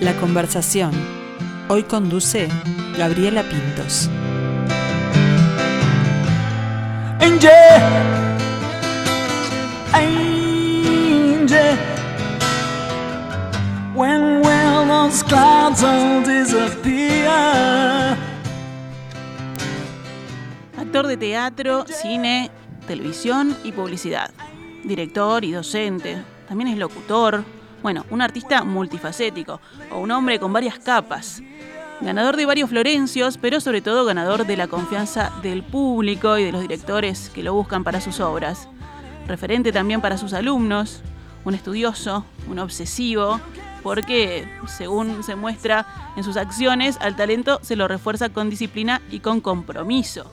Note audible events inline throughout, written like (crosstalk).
La conversación. Hoy conduce Gabriela Pintos. Angel, angel, when will those clouds all disappear? Actor de teatro, cine, televisión y publicidad. Director y docente. También es locutor. Bueno, un artista multifacético o un hombre con varias capas. Ganador de varios Florencios, pero sobre todo ganador de la confianza del público y de los directores que lo buscan para sus obras. Referente también para sus alumnos, un estudioso, un obsesivo, porque según se muestra en sus acciones, al talento se lo refuerza con disciplina y con compromiso.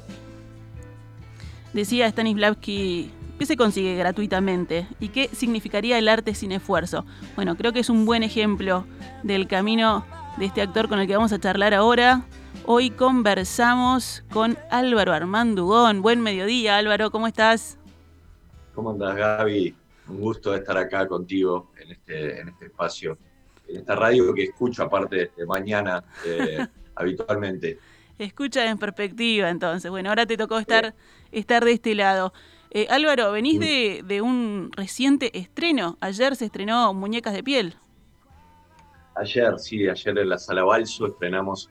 Decía Stanislavski, ¿qué se consigue gratuitamente? ¿Y qué significaría el arte sin esfuerzo? Bueno, creo que es un buen ejemplo del camino de este actor con el que vamos a charlar ahora. Hoy conversamos con Álvaro Armandugón. Buen mediodía, Álvaro, ¿cómo estás? ¿Cómo andas, Gaby? Un gusto estar acá contigo en este, en este espacio, en esta radio que escucho aparte de mañana eh, (laughs) habitualmente. Escucha en perspectiva, entonces. Bueno, ahora te tocó estar, estar de este lado. Eh, Álvaro, venís de, de un reciente estreno. Ayer se estrenó Muñecas de Piel. Ayer, sí, ayer en la Sala Balso estrenamos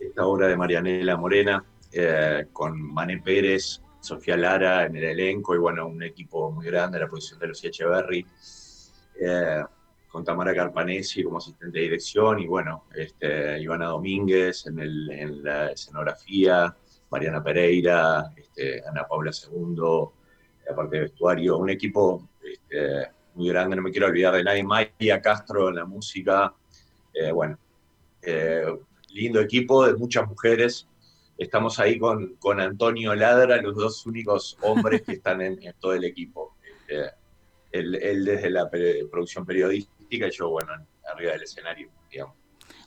esta obra de Marianela Morena eh, con Mané Pérez, Sofía Lara en el elenco y bueno, un equipo muy grande, la producción de Lucía Echeverry, eh, con Tamara Carpanesi como asistente de dirección y bueno, este, Ivana Domínguez en, el, en la escenografía, Mariana Pereira, este, Ana Paula II, la parte de vestuario, un equipo este, muy grande, no me quiero olvidar de nadie, Maya Castro en la música, eh, bueno, eh, lindo equipo de muchas mujeres. Estamos ahí con, con, Antonio Ladra, los dos únicos hombres que están en, todo el equipo. Eh, él, desde la producción periodística y yo, bueno, arriba del escenario, digamos.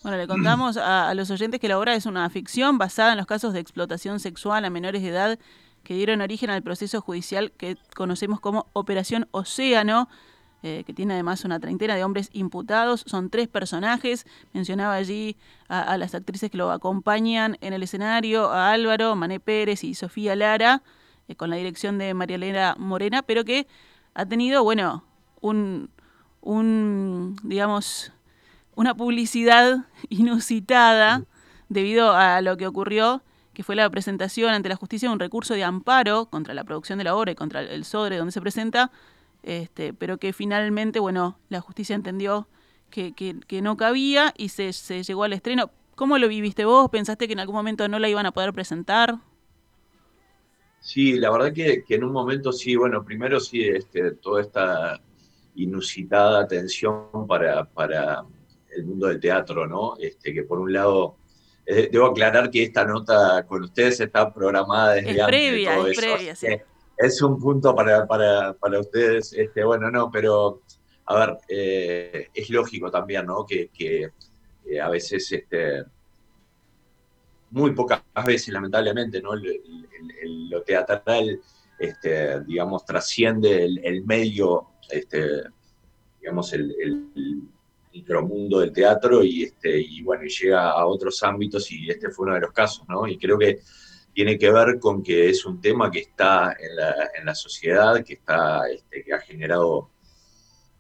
Bueno, le contamos a, los oyentes que la obra es una ficción basada en los casos de explotación sexual a menores de edad que dieron origen al proceso judicial que conocemos como Operación Océano, eh, que tiene además una treintena de hombres imputados. Son tres personajes. Mencionaba allí a, las actrices que lo acompañan en el escenario, a Álvaro, Mané Pérez y Sofía Lara, eh, con la dirección de María Elena Morena, pero que ha tenido, bueno, un, un digamos, una publicidad (laughs) inusitada debido a lo que ocurrió fue la presentación ante la justicia de un recurso de amparo contra la producción de la obra y contra el SODRE donde se presenta, este, pero que finalmente, bueno, la justicia entendió que, que, no cabía y se, se, llegó al estreno. ¿Cómo lo viviste vos? ¿Pensaste que en algún momento no la iban a poder presentar? Sí, la verdad que, que en un momento sí, bueno, primero sí, este, toda esta inusitada atención para, para el mundo del teatro, ¿no? Este, que por un lado, eh, debo aclarar que esta nota con ustedes está programada desde es Previa, es previa, sí es un punto para, para, para, ustedes. Este, bueno, no, pero a ver, eh, es lógico también, ¿no? Que, que eh, a veces, este, muy pocas veces, lamentablemente, ¿no? lo teatral, este, digamos, trasciende el, medio, este, digamos, el, el micromundo del teatro y, este, y bueno, llega a otros ámbitos y este fue uno de los casos, ¿no? Y creo que tiene que ver con que es un tema que está en la, en la sociedad, que, está, este, que ha generado,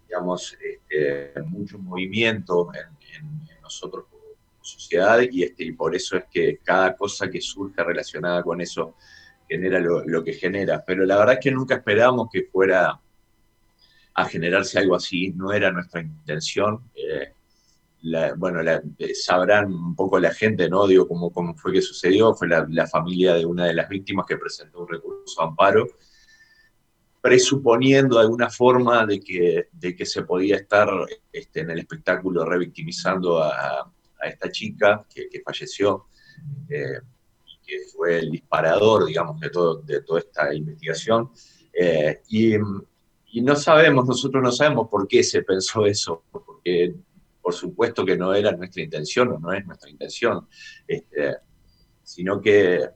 digamos, este, mucho movimiento en, nosotros como sociedad y, este, y por eso es que cada cosa que surge relacionada con eso genera lo, que genera. Pero la verdad es que nunca esperamos que fuera a generarse algo así, no era nuestra intención. Eh, bueno, eh, sabrán un poco la gente, ¿no? Digo, cómo, cómo fue que sucedió. Fue la, familia de una de las víctimas que presentó un recurso de amparo, presuponiendo de alguna forma de que, de que se podía estar este, en el espectáculo revictimizando a, a esta chica que, falleció eh, y que fue el disparador, digamos, de, todo, de toda esta investigación. Eh, y, y no sabemos, nosotros no sabemos por qué se pensó eso, porque por supuesto que no era nuestra intención o no es nuestra intención, este, sino que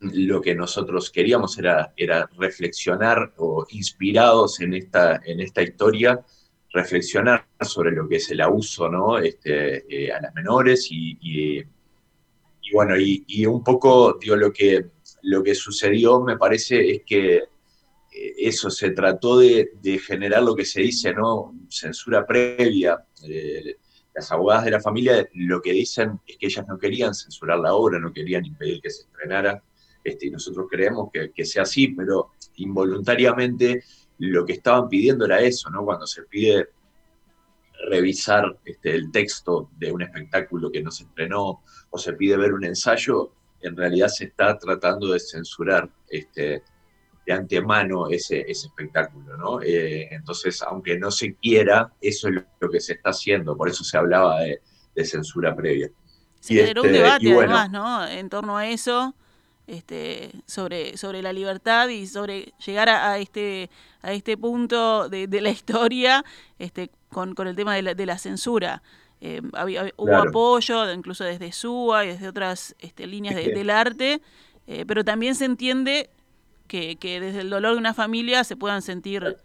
lo que nosotros queríamos era, era reflexionar o inspirados en esta, en esta historia, reflexionar sobre lo que es el abuso ¿no? este, eh, a las menores y, bueno, y, un poco digo, lo, que, lo que sucedió me parece es que eso se trató de, generar lo que se dice, ¿no? Censura previa. las abogadas de la familia lo que dicen es que ellas no querían censurar la obra, no querían impedir que se estrenara, este, y nosotros creemos que, que sea así, pero involuntariamente lo que estaban pidiendo era eso, ¿no? Cuando se pide revisar este, el texto de un espectáculo que no se estrenó o se pide ver un ensayo, en realidad se está tratando de censurar este, de antemano ese, ese espectáculo, ¿no? Eh, entonces, aunque no se quiera, eso es lo, que se está haciendo, por eso se hablaba de, censura previa. Se generó un este, debate además, ¿no? En torno a eso este, sobre, sobre la libertad y sobre llegar a, este, a este punto de, la historia este, con, con, el tema de la, de la censura. Eh, hubo apoyo, incluso desde SUA y desde otras este, líneas del arte, eh, pero también se entiende que, que, desde el dolor de una familia se puedan sentir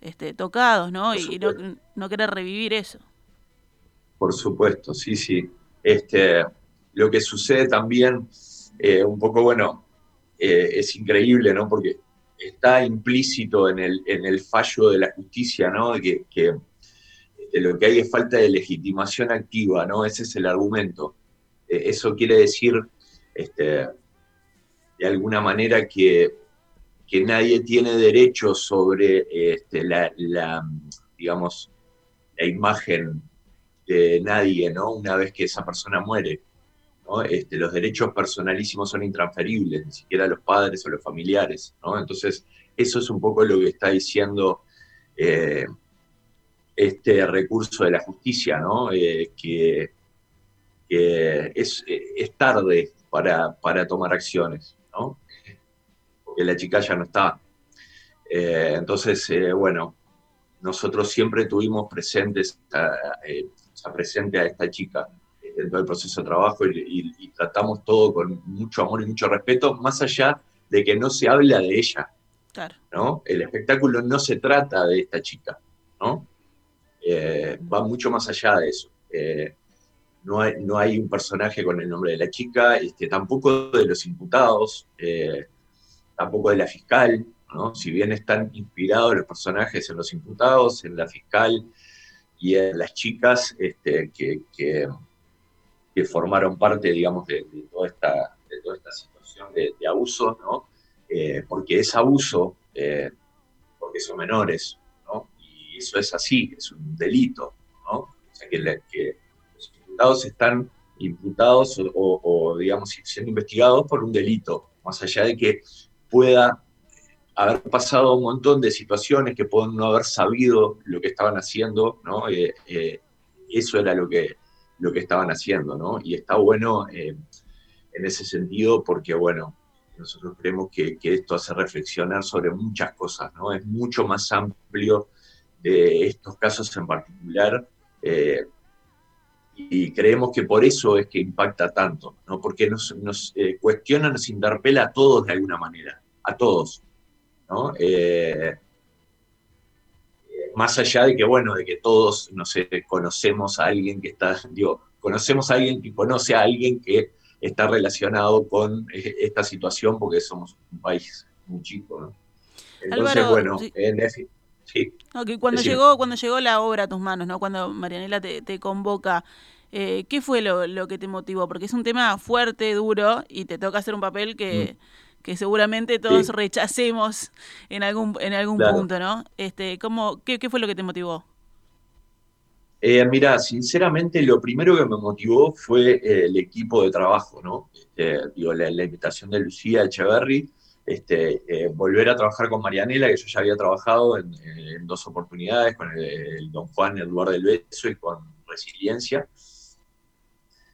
este, tocados, ¿no? Y, no, no, querer revivir eso. Por supuesto, sí, sí. Este, lo que sucede también eh, un poco, bueno, eh, es increíble, ¿no? Porque está implícito en el, en el fallo de la justicia, ¿no? Que, que lo que hay es falta de legitimación activa, ¿no? Ese es el argumento. Eh, eso quiere decir, este, de alguna manera, que, que nadie tiene derecho sobre este, la, digamos, la imagen de nadie, ¿no? Una vez que esa persona muere. Este, los derechos personalísimos son intransferibles, ni siquiera los padres o los familiares. Entonces, eso es un poco lo que está diciendo eh, este recurso de la justicia, eh, que, es, tarde para, para, tomar acciones, porque la chica ya no está. Eh, entonces, bueno, nosotros siempre tuvimos presentes presente a esta chica dentro del proceso de trabajo y, tratamos todo con mucho amor y mucho respeto, más allá de que no se habla de ella. ¿no? El espectáculo no se trata de esta chica, ¿no? Eh, va mucho más allá de eso. Eh, no, hay, no hay un personaje con el nombre de la chica, este, tampoco de los imputados, eh, tampoco de la fiscal, ¿no? Si bien están inspirados los personajes en los imputados, en la fiscal y en las chicas este, que, que formaron parte, digamos, de, toda, esta, de toda esta situación de, abuso, ¿no? Eh, porque es abuso, eh, porque son menores, ¿no? Y eso es así, es un delito, ¿no? O sea, que, los imputados están imputados o, digamos, siendo investigados por un delito, más allá de que pueda haber pasado un montón de situaciones que pueden no haber sabido lo que estaban haciendo, ¿no? Eh, eso era lo que, lo que estaban haciendo, ¿no? Y está bueno eh, en ese sentido porque, bueno, nosotros creemos que, esto hace reflexionar sobre muchas cosas, ¿no? Es mucho más amplio de estos casos en particular eh, y creemos que por eso es que impacta tanto, ¿no? Porque nos, nos eh, cuestiona, nos interpela a todos de alguna manera, a todos, ¿no? más allá de que, bueno, de que todos, no sé, conocemos a alguien que está, digo, conocemos a alguien que conoce a alguien que está relacionado con eh, esta situación porque somos un país muy chico, ¿no? Entonces, bueno, en sí. cuando, llegó, cuando llegó la obra a tus manos, ¿no? Cuando Marianela te, convoca, eh, ¿qué fue lo, que te motivó? Porque es un tema fuerte, duro, y te toca hacer un papel que... Mm que seguramente todos rechacemos en algún, en algún punto, ¿no? Este, ¿cómo, qué, fue lo que te motivó? Eh, mira, sinceramente lo primero que me motivó fue eh, el equipo de trabajo, ¿no? Este, digo, la, invitación de Lucía Echeverry, este, eh, volver a trabajar con Marianela, que yo ya había trabajado en, dos oportunidades, con el, don Juan Eduardo del Beso y con Resiliencia,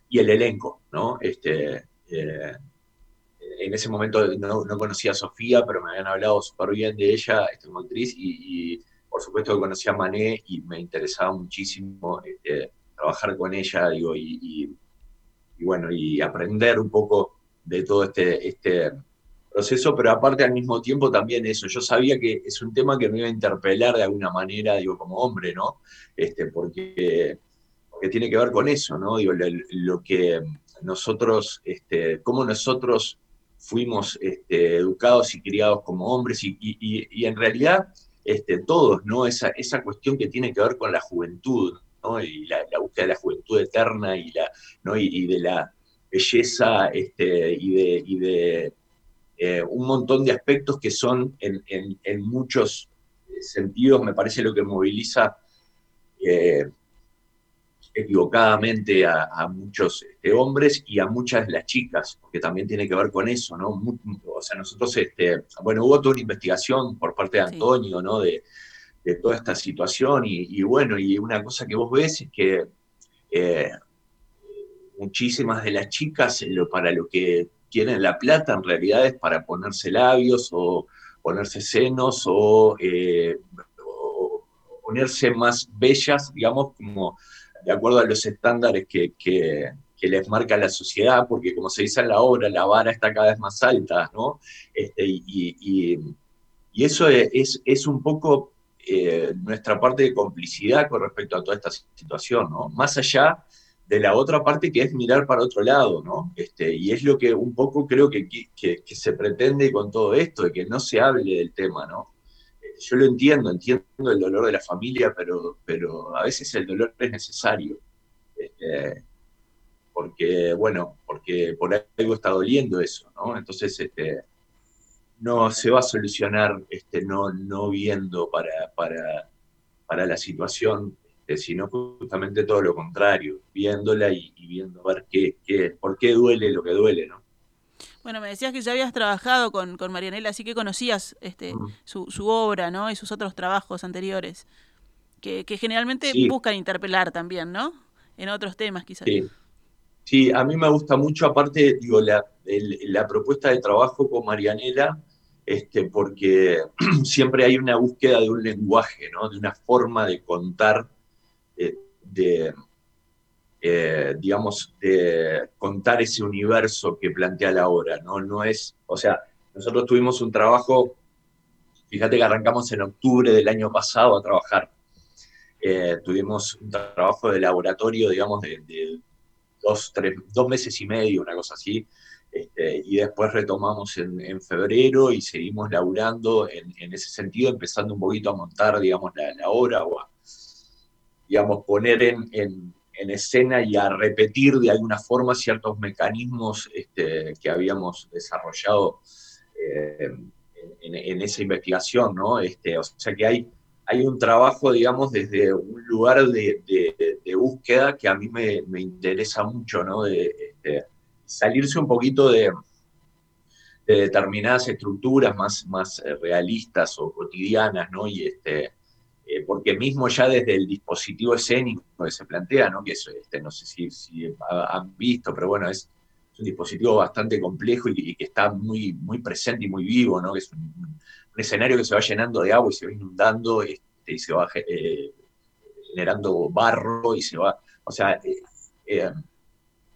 y el elenco, ¿no? Este, en ese momento no, conocía a Sofía, pero me habían hablado súper bien de ella, esta actriz, y, por supuesto que conocía a Mané y me interesaba muchísimo este, trabajar con ella, digo, y, bueno, y aprender un poco de todo este, este proceso, pero aparte al mismo tiempo también eso, yo sabía que es un tema que me iba a interpelar de alguna manera, digo, como hombre, ¿no? Este, porque, tiene que ver con eso, ¿no? Digo, lo, que nosotros, este, cómo nosotros fuimos este, educados y criados como hombres y, en realidad este, todos, ¿no? Esa, esa cuestión que tiene que ver con la juventud, ¿no? Y la, búsqueda de la juventud eterna y, la, ¿no? y, de la belleza este, y de, y de eh, un montón de aspectos que son en, muchos sentidos, me parece lo que moviliza eh, equivocadamente a, muchos este, hombres y a muchas de las chicas, porque también tiene que ver con eso, ¿no? o sea, nosotros, este, bueno, hubo toda una investigación por parte de Antonio, ¿no? De, toda esta situación y, bueno, y una cosa que vos ves es que eh, muchísimas de las chicas, para lo que quieren la plata en realidad es para ponerse labios o ponerse senos eh, o, ponerse más bellas, digamos, como de acuerdo a los estándares que, les marca la sociedad, porque como se dice en la obra, la vara está cada vez más alta, ¿no? Este, y, eso es, es, un poco eh, nuestra parte de complicidad con respecto a toda esta situación, ¿no? Más allá de la otra parte que es mirar para otro lado, ¿no? Este, y es lo que un poco creo que, que, se pretende con todo esto, de que no se hable del tema, ¿no? Eh, yo lo entiendo, entiendo el dolor de la familia, pero, pero a veces el dolor es necesario. Este, porque, bueno, porque por algo está doliendo eso, ¿no? Entonces, este, no se va a solucionar este, no, no viendo para, para, para la situación eh, sino justamente todo lo contrario, viéndola y, viendo ver qué, qué, por qué duele lo que duele, ¿no? Bueno, me decías que ya habías trabajado con, con Marianela, así que conocías este, su, su, obra, ¿no? Y sus otros trabajos anteriores, que, que generalmente buscan interpelar también, ¿no? En otros temas, quizás. Sí. sí. a mí me gusta mucho, aparte, digo, la, la propuesta de trabajo con Marianela, este, porque (clears throat) siempre hay una búsqueda de un lenguaje, ¿no? De una forma de contar de, eh, digamos, de contar ese universo que plantea la obra, ¿no? No es, o sea, nosotros tuvimos un trabajo, fíjate que arrancamos en octubre del año pasado a trabajar. Eh, tuvimos un trabajo de laboratorio, digamos, de, dos, tres, dos meses y medio, una cosa así, este, y después retomamos en, febrero y seguimos laburando en, ese sentido, empezando un poquito a montar, digamos, la, la obra o a, digamos, poner en, escena y a repetir de alguna forma ciertos mecanismos este, que habíamos desarrollado eh, en, esa investigación, ¿no? Este, o sea que hay, hay un trabajo, digamos, desde un lugar de, búsqueda que a mí me, interesa mucho, ¿no? De este, salirse un poquito de, determinadas estructuras más, más eh, realistas o cotidianas, ¿no? Y este, eh, porque mismo ya desde el dispositivo escénico que se plantea, ¿no? que es, este, no sé si, han visto, pero bueno, es, un dispositivo bastante complejo y, que está muy, muy presente y muy vivo, ¿no? que es un, escenario que se va llenando de agua y se va inundando este, y se va eh, generando barro y se va, o sea, eh,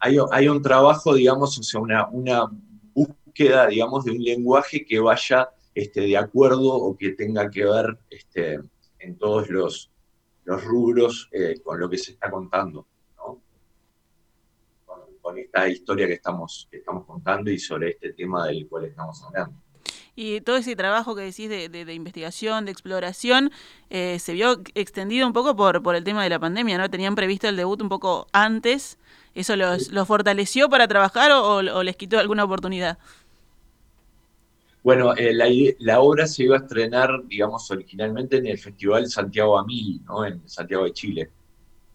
hay, un trabajo, digamos, o sea, una, una búsqueda, digamos, de un lenguaje que vaya este, de acuerdo o que tenga que ver este, en todos los, los rubros eh, con lo que se está contando, ¿no? con, esta historia que estamos, que estamos contando y sobre este tema del cual estamos hablando. Y todo ese trabajo que decís de, de, investigación, de exploración, eh, se vio extendido un poco por, por el tema de la pandemia, ¿no? Tenían previsto el debut un poco antes. ¿Eso los, fortaleció para trabajar o, o les quitó alguna oportunidad? Bueno, eh, la, obra se iba a estrenar, digamos, originalmente en el Festival Santiago Amil, ¿no? En Santiago de Chile.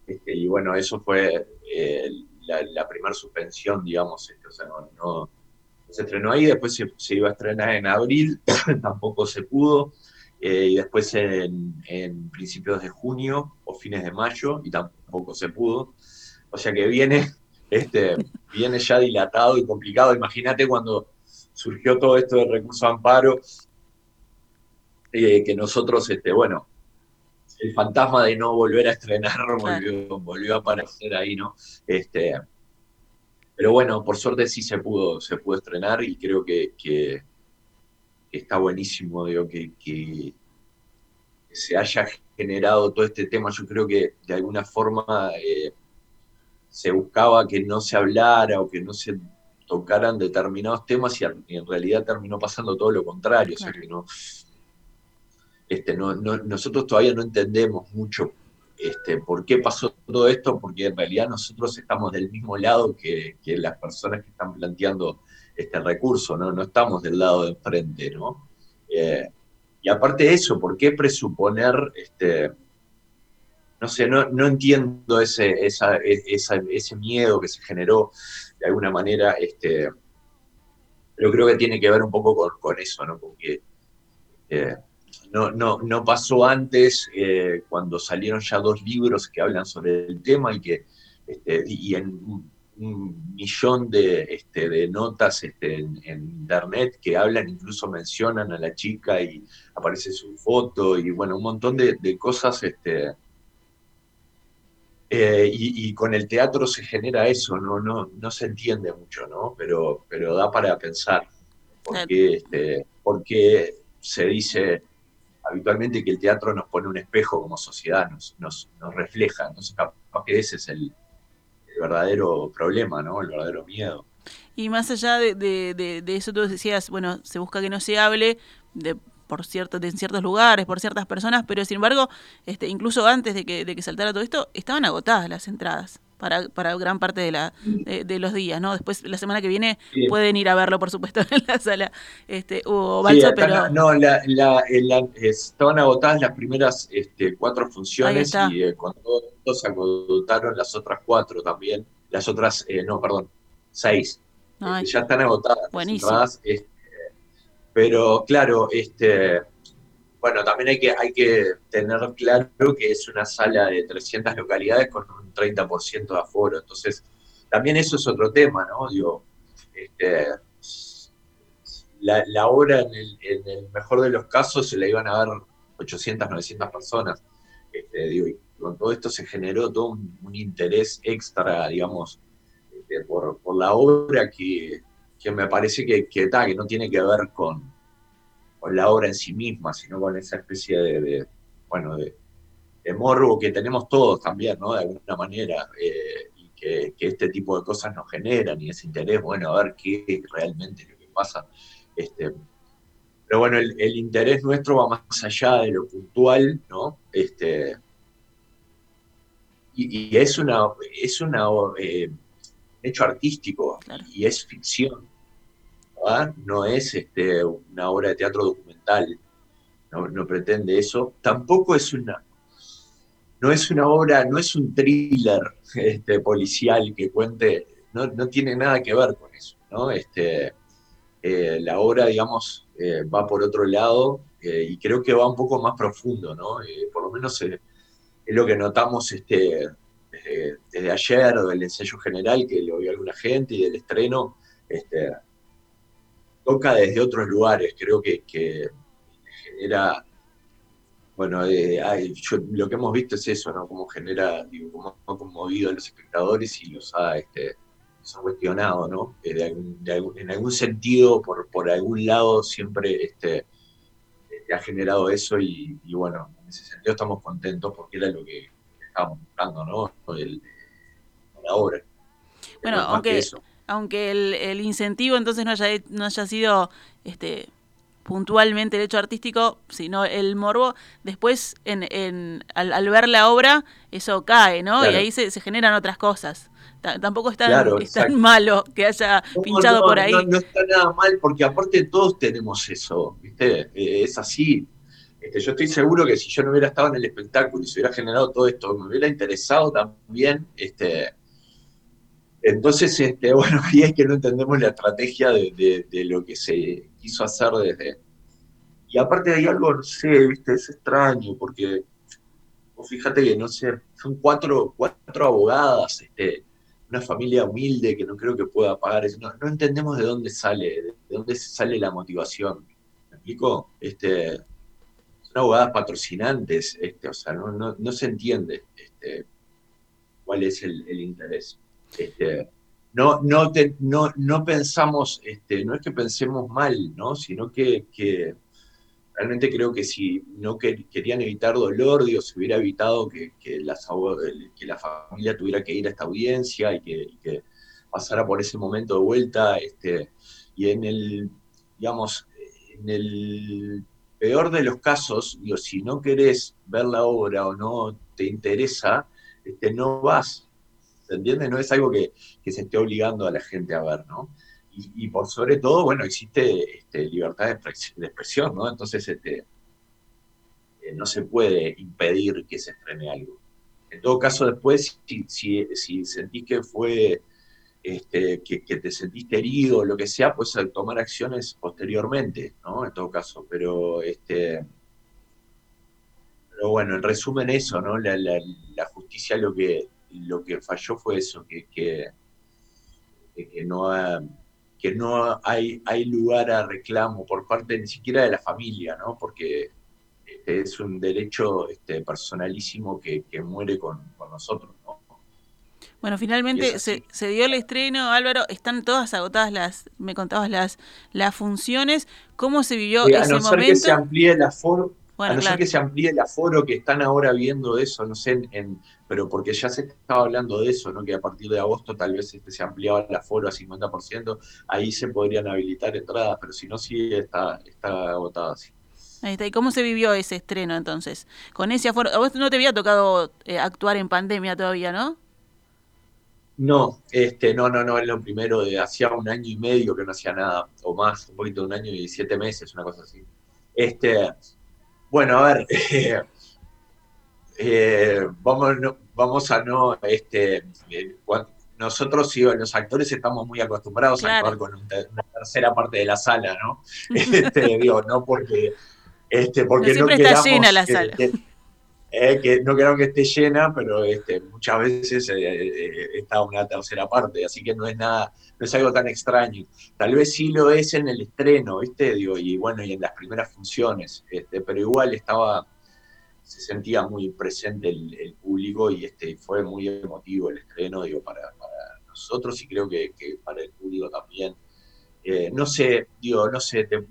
Este, y bueno, eso fue eh, la, primera suspensión, digamos, este, o sea, no, se estrenó ahí, después se, iba a estrenar en abril, (coughs) tampoco se pudo, eh, y después en, en, principios de junio o fines de mayo, y tampoco se pudo. O sea que viene, (laughs) este, viene ya dilatado y complicado. Imagínate cuando surgió todo esto de recurso amparo, eh, que nosotros, este, bueno, el fantasma de no volver a estrenar (laughs) volvió, a aparecer ahí, ¿no? Este, pero bueno, por suerte sí se pudo, se pudo estrenar y creo que, está buenísimo, digo, que, que se haya generado todo este tema. Yo creo que de alguna forma eh, se buscaba que no se hablara o que no se tocaran determinados temas y, en realidad terminó pasando todo lo contrario. O sea que no, este, no, nosotros todavía no entendemos mucho este, por qué pasó todo esto, porque en realidad nosotros estamos del mismo lado que, las personas que están planteando este recurso, ¿no? No estamos del lado de enfrente, ¿no? Eh, y aparte de eso, ¿por qué presuponer, este, no sé, no, no entiendo ese, esa, ese miedo que se generó de alguna manera, este, pero creo que tiene que ver un poco con, eso, ¿no? Porque eh, no, no, no, pasó antes eh, cuando salieron ya dos libros que hablan sobre el tema y que este, y en un millón de, este, de notas este, en, internet que hablan, incluso mencionan a la chica y aparece su foto y bueno, un montón de, cosas. Este, eh, y, con el teatro se genera eso, no, no, no se entiende mucho, ¿no? Pero, pero da para pensar. Porque, este, porque se dice habitualmente que el teatro nos pone un espejo como sociedad, nos, nos, nos refleja. Entonces, capaz que ese es el, el verdadero problema, ¿no? El verdadero miedo. Y más allá de, de, de, eso, tú decías, bueno, se busca que no se hable de por cierto, en ciertos lugares, por ciertas personas, pero sin embargo, este, incluso antes de que, de que saltara todo esto, estaban agotadas las entradas para, para gran parte de, la, de, los días, ¿no? Después, la semana que viene, pueden ir a verlo, por supuesto, (laughs) en la sala este, o Balso, pero... No, la, la, estaban agotadas las primeras este, cuatro funciones y eh, cuando se agotaron las otras cuatro también, las otras, eh, no, perdón, seis. Este, ya están agotadas. Buenísimo. Este, pero claro, este, bueno, también hay que, hay que tener claro que es una sala de 300 localidades con un 30% de aforo. Entonces, también eso es otro tema, ¿no? Digo, este, la, obra en el, mejor de los casos se la iban a ver 800, 900 personas. Este, con todo esto se generó todo un, interés extra, digamos, este, por, la obra que, me parece que, que, que no tiene que ver con, con la obra en sí misma, sino con esa especie de, bueno, de, morbo que tenemos todos también, ¿no? De alguna manera, eh, y que, este tipo de cosas nos generan y ese interés, bueno, a ver qué es realmente lo que pasa. Este, pero bueno, el, interés nuestro va más allá de lo puntual, ¿no? Este, y, es una, es una eh, hecho artístico y es ficción no es este, una obra de teatro documental, no, pretende eso, tampoco es una, no es una obra, no es un thriller este, policial que cuente, no, tiene nada que ver con eso, ¿no? Este, eh, la obra, digamos, eh, va por otro lado eh, y creo que va un poco más profundo, ¿no? por lo menos es lo que notamos este, desde ayer, del ensayo general que lo vio alguna gente y del estreno, este, toca desde otros lugares, creo que, genera, bueno, eh, lo que hemos visto es eso, ¿no? Cómo genera, digo, cómo ha conmovido a los espectadores y los ha, este, cuestionado, ¿no? Eh, en algún sentido, por, por algún lado, siempre este, ha generado eso y, bueno, en ese sentido estamos contentos porque era lo que estábamos buscando, ¿no? la obra. Bueno, aunque aunque el, incentivo entonces no haya, no haya sido este, puntualmente el hecho artístico, sino el morbo, después en, al, ver la obra eso cae, ¿no? Y ahí se, generan otras cosas. tampoco es tan, malo que haya pinchado por ahí. No, no, está nada mal, porque aparte todos tenemos eso, ¿viste? Eh, es así. Este, yo estoy seguro que si yo no hubiera estado en el espectáculo y se hubiera generado todo esto, me hubiera interesado también, este, entonces, este, (laughs) bueno, ahí es que no entendemos la estrategia de, lo que se quiso hacer desde... Y aparte hay algo, no sé, viste, es extraño, porque fíjate que, no sé, son cuatro, cuatro abogadas, este, una familia humilde que no creo que pueda pagar eso. No, entendemos de dónde sale, de dónde sale la motivación. ¿Me explico? Este, son abogadas patrocinantes, este, o sea, no, no, se entiende este, cuál es el interés. Este, no, no, no, no pensamos, este, no es que pensemos mal, ¿no? Sino que, realmente creo que si no querían evitar dolor, Dios, se hubiera evitado que, que, la familia tuviera que ir a esta audiencia y que, pasara por ese momento de vuelta. Este, y en el, digamos, en el peor de los casos, digo, si no querés ver la obra o no te interesa, este, no vas. ¿Se entiende? No es algo que, se esté obligando a la gente a ver, ¿no? Y, por sobre todo, bueno, existe este, libertad de expresión, ¿no? Entonces, este, eh, no se puede impedir que se estrene algo. En todo caso, después, si, si, sentís que fue, este, que, te sentiste herido o lo que sea, pues tomar acciones posteriormente, ¿no? En todo caso, pero este, pero bueno, en resumen eso, ¿no? La, la justicia lo que, lo que falló fue eso, que, que, no, que no hay, hay lugar a reclamo por parte ni siquiera de la familia, ¿no? Porque este, es un derecho este, personalísimo que, muere con, nosotros, ¿no? Bueno, finalmente se, dio el estreno, Álvaro, están todas agotadas las, me contabas las, las funciones, ¿cómo se vivió ese a no momento? que se amplíe el a no ser que se amplíe el aforo que están ahora viendo eso, no sé, en, pero porque ya se estaba hablando de eso, ¿no? que a partir de agosto tal vez este, se ampliaba el aforo a 50%, ahí se podrían habilitar entradas, pero si no, sí está, está agotada. Sí. Ahí está. ¿Y cómo se vivió ese estreno entonces? Con ese aforo, a vos no te había tocado eh, actuar en pandemia todavía, ¿no? No, este, no, no, no, es lo primero de hacía un año y medio que no hacía nada, o más, un poquito de un año y siete meses, una cosa así. Este, bueno, a ver, eh, eh, vamos, vamos a no, este, eh, nosotros sí, los actores estamos muy acostumbrados a actuar con una tercera parte de la sala, ¿no? (laughs) Este, digo, no porque, este, porque no, siempre está llena la sala. Eh, que no creo que esté llena, pero este, muchas veces está una tercera parte, así que no es nada, no es algo tan extraño. Tal vez sí lo es en el estreno, ¿viste? Digo, y bueno, y en las primeras funciones, este, pero igual estaba, se sentía muy presente el, público y este fue muy emotivo el estreno, digo, para, nosotros y creo que, para el público también. Eh, no sé, digo, no sé, te,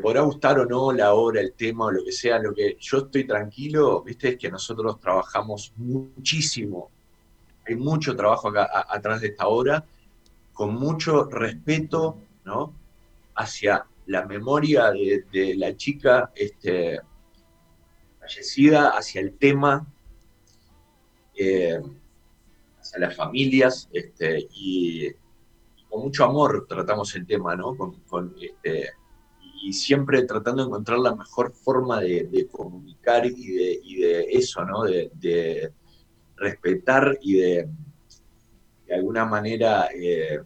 podrá gustar o no la obra, el tema o lo que sea, lo que yo estoy tranquilo, viste, es que nosotros trabajamos muchísimo, hay mucho trabajo acá atrás de esta obra, con mucho respeto, ¿no? Hacia la memoria de, de la chica, este, fallecida, hacia el tema, eh, hacia las familias, este, y, con mucho amor tratamos el tema, ¿no? Con, este, y siempre tratando de encontrar la mejor forma de, comunicar y de, de, eso, ¿no? De, respetar y de, de alguna manera, eh,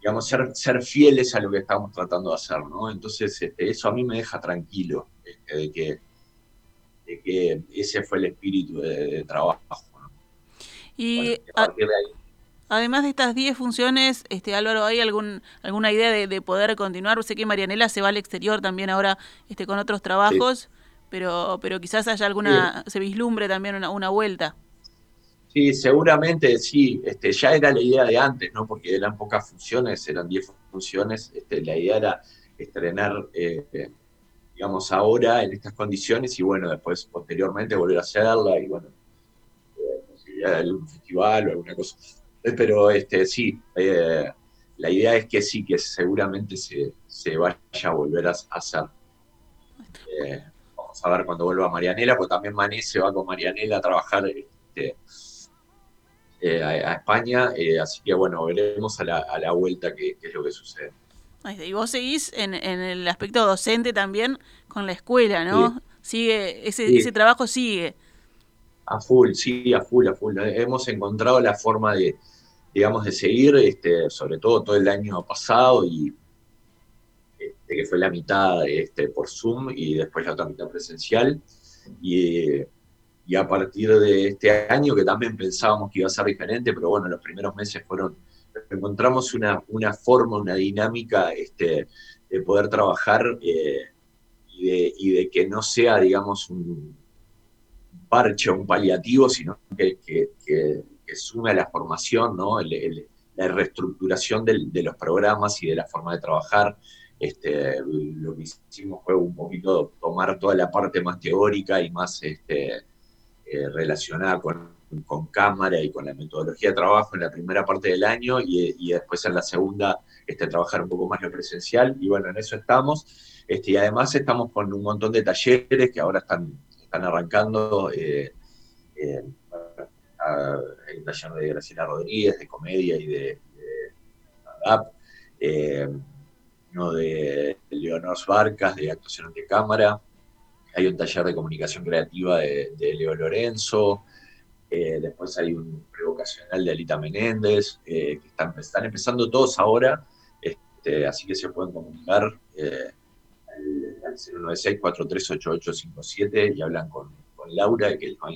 digamos, ser, ser, fieles a lo que estamos tratando de hacer, ¿no? Entonces, este, eso a mí me deja tranquilo, este, de que de que ese fue el espíritu de, trabajo. Y además de estas 10 funciones, este Álvaro, ¿hay algún, alguna idea de, poder continuar? Sé que Marianela se va al exterior también ahora este, con otros trabajos, pero, pero quizás haya alguna, se vislumbre también una, una vuelta. Sí, seguramente sí, este, ya era la idea de antes, ¿no? Porque eran pocas funciones, eran 10 funciones, este, la idea era estrenar eh, digamos, ahora en estas condiciones y bueno, después posteriormente volver a hacerla y bueno, posibilidad de algún festival o alguna cosa. Eh, pero este, sí, eh, la idea es que sí, que seguramente se, se vaya a volver a, hacer. Eh, vamos a ver cuando vuelva Marianela, porque también Mané se va con Marianela a trabajar este, a, España, así que bueno, veremos a la, a la vuelta qué es lo que sucede. Y vos seguís en, el aspecto docente también con la escuela, ¿no? Sigue, ese, ese trabajo sigue. A full, sí, a full, a full. Hemos encontrado la forma de, digamos, de seguir, este, sobre todo todo el año pasado y este, que fue la mitad este, por Zoom y después la otra mitad presencial. Y, y a partir de este año, que también pensábamos que iba a ser diferente, pero bueno, los primeros meses fueron encontramos una, una forma, una dinámica este, de poder trabajar eh, y, de, que no sea, digamos, un parche o un paliativo, sino que, sume a la formación, ¿no? la reestructuración de los programas y de la forma de trabajar. Este, lo que hicimos fue un poquito tomar toda la parte más teórica y más este, eh, relacionada con, cámara y con la metodología de trabajo en la primera parte del año y, después en la segunda este, trabajar un poco más lo presencial y bueno, en eso estamos. Este, y además estamos con un montón de talleres que ahora están, están arrancando. Eh, eh, hay un taller de Graciela Rodríguez, de comedia y de, de uno de Leonor Barcas, de actuación ante cámara, hay un taller de comunicación creativa de, Leo Lorenzo, eh, después hay un prevocacional de Alita Menéndez, eh, que están, están, empezando todos ahora, este, así que se pueden comunicar eh, al, 096-438857 y hablan con, Laura, que les va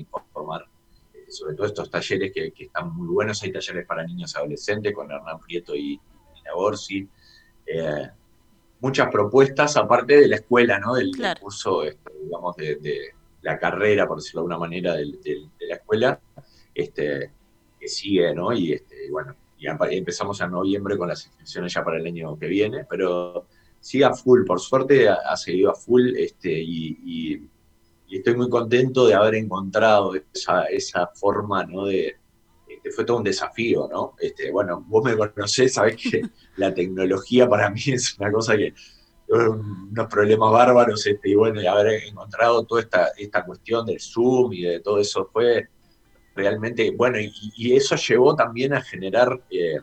sobre todo estos talleres que, están muy buenos. Hay talleres para niños y adolescentes con Hernán Prieto y Nina Borsi muchas propuestas, aparte de la escuela, ¿no? Del, curso, este, digamos, de, la carrera, por decirlo de alguna manera, de, la escuela, este, que sigue, ¿no? Y, este, bueno, y empezamos en noviembre con las inscripciones ya para el año que viene, pero sigue a full, por suerte ha, seguido a full, este, y, estoy muy contento de haber encontrado esa, esa forma, ¿no? De, este, fue todo un desafío, ¿no? Este, bueno, vos me conocés, sabés que (laughs) la tecnología para mí es una cosa que unos problemas bárbaros, este, y bueno, y haber encontrado toda esta, esta cuestión del Zoom y de todo eso fue realmente, bueno, y, eso llevó también a generar eh,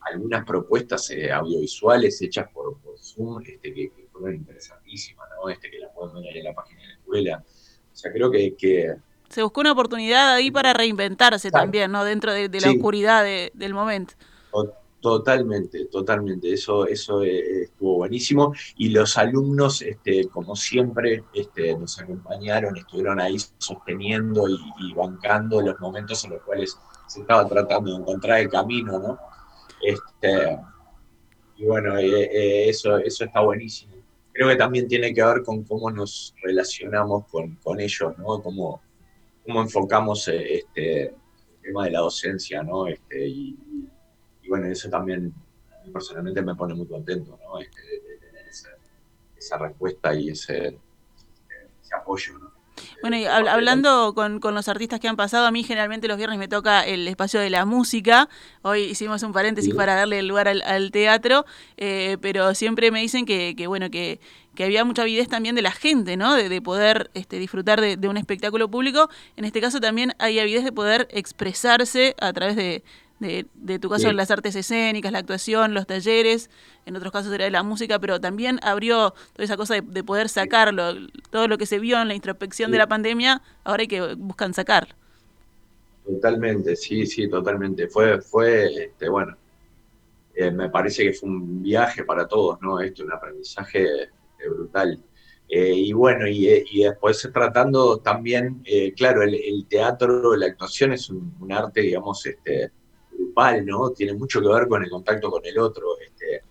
algunas propuestas eh, audiovisuales hechas por, Zoom, este, que, fueron interesantísimas, ¿no? Este, que las pueden ver en la página escuela. O sea, creo que, que se buscó una oportunidad ahí para reinventarse también, ¿no? Dentro de, la oscuridad del momento. Totalmente, totalmente. Eso, eso eh, estuvo buenísimo. Y los alumnos, este, como siempre, este, nos acompañaron, estuvieron ahí sosteniendo y, bancando los momentos en los cuales se estaba tratando de encontrar el camino, ¿no? Este, y bueno, eh, eh, eso, eso está buenísimo. Creo que también tiene que ver con cómo nos relacionamos con, con ellos, ¿no? Cómo, cómo enfocamos eh, este, el tema de la docencia, ¿no? Este, y, bueno, eso también personalmente me pone muy contento, ¿no? Este, tener esa, respuesta y ese, ese apoyo, ¿no? Bueno, y hablando con, los artistas que han pasado, a mí generalmente los viernes me toca el espacio de la música. Hoy hicimos un paréntesis para darle lugar al, teatro, eh, pero siempre me dicen que, bueno, que, había mucha avidez también de la gente, ¿no? De, poder este, disfrutar de, un espectáculo público. En este caso también hay avidez de poder expresarse a través de, de, tu caso, las artes escénicas, la actuación, los talleres, en otros casos era de la música, pero también abrió toda esa cosa de, poder sacarlo, todo lo que se vio en la introspección de la pandemia, ahora hay que buscan sacar. Totalmente, sí, sí, totalmente. Fue, fue este, bueno, eh, me parece que fue un viaje para todos, ¿no? Esto, un aprendizaje eh, brutal. Eh, y bueno, y, después tratando también, claro, el, teatro, la actuación es un, un arte, digamos, este, ¿no? Tiene mucho que ver con el contacto con el otro. Este,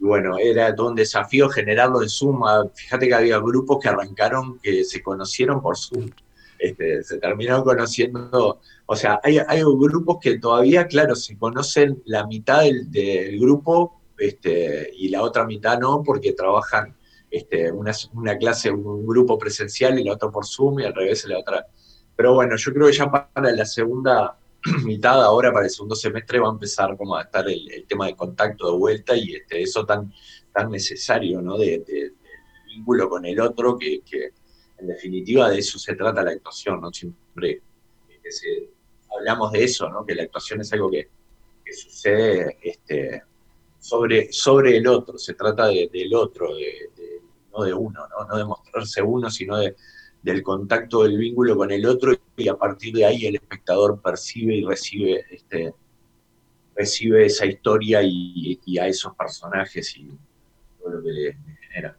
y bueno, era todo un desafío generarlo en Zoom. Ah, fíjate que había grupos que arrancaron que se conocieron por Zoom. Este, se terminaron conociendo, o sea, hay, hay, grupos que todavía, claro, se conocen la mitad del, grupo este, y la otra mitad no, porque trabajan este, una, una, clase, un grupo presencial y la otra por Zoom y al revés la otra. Pero bueno, yo creo que ya para la segunda (clears throat) mitad ahora para el segundo semestre va a empezar como a estar el, tema de contacto de vuelta y este, eso tan, tan necesario, ¿no? De, vínculo con el otro, que, en definitiva de eso se trata la actuación, ¿no? Siempre este, hablamos de eso, ¿no? Que la actuación es algo que, sucede este, sobre, sobre el otro, se trata del otro, no de uno, ¿no? No de mostrarse uno, sino de del contacto del vínculo con el otro y a partir de ahí el espectador percibe y recibe este recibe esa historia y, a esos personajes y todo lo que le, genera.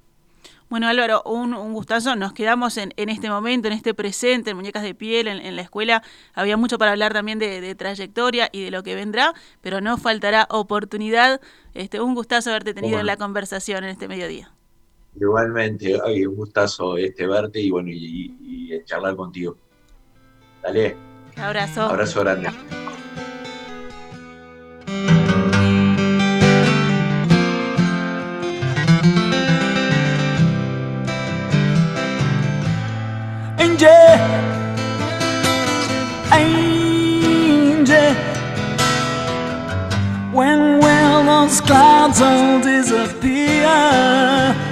Bueno Álvaro, un, gustazo, nos quedamos en, este momento, en este presente, en Muñecas de Piel, en, la escuela, había mucho para hablar también de, trayectoria y de lo que vendrá, pero no faltará oportunidad, este, un gustazo haberte tenido en la conversación en este mediodía. Igualmente, ay, un gustazo este verte y bueno, y, y, y charlar contigo. Dale. Abrazo. Abrazo grande. Angel, angel, when will those clouds all disappear?